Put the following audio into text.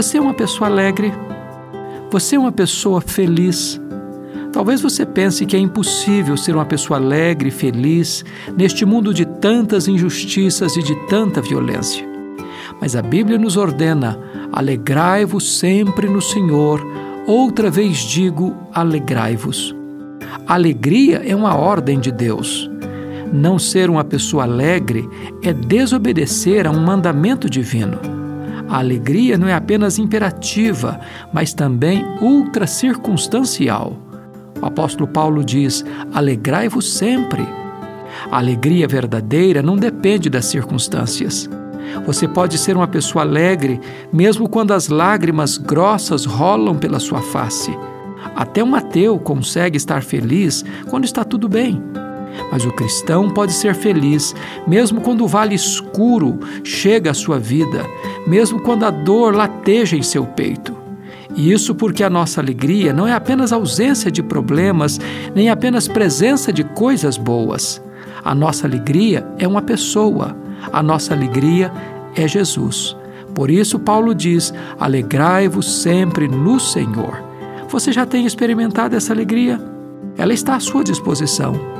Você é uma pessoa alegre? Você é uma pessoa feliz? Talvez você pense que é impossível ser uma pessoa alegre e feliz neste mundo de tantas injustiças e de tanta violência. Mas a Bíblia nos ordena: alegrai-vos sempre no Senhor. Outra vez digo: alegrai-vos. Alegria é uma ordem de Deus. Não ser uma pessoa alegre é desobedecer a um mandamento divino. A alegria não é apenas imperativa, mas também ultra circunstancial. O apóstolo Paulo diz: alegrai-vos sempre. A alegria verdadeira não depende das circunstâncias. Você pode ser uma pessoa alegre mesmo quando as lágrimas grossas rolam pela sua face. Até um ateu consegue estar feliz quando está tudo bem. Mas o cristão pode ser feliz mesmo quando o vale escuro chega à sua vida, mesmo quando a dor lateja em seu peito. E isso porque a nossa alegria não é apenas ausência de problemas, nem apenas presença de coisas boas. A nossa alegria é uma pessoa. A nossa alegria é Jesus. Por isso, Paulo diz: alegrai-vos sempre no Senhor. Você já tem experimentado essa alegria? Ela está à sua disposição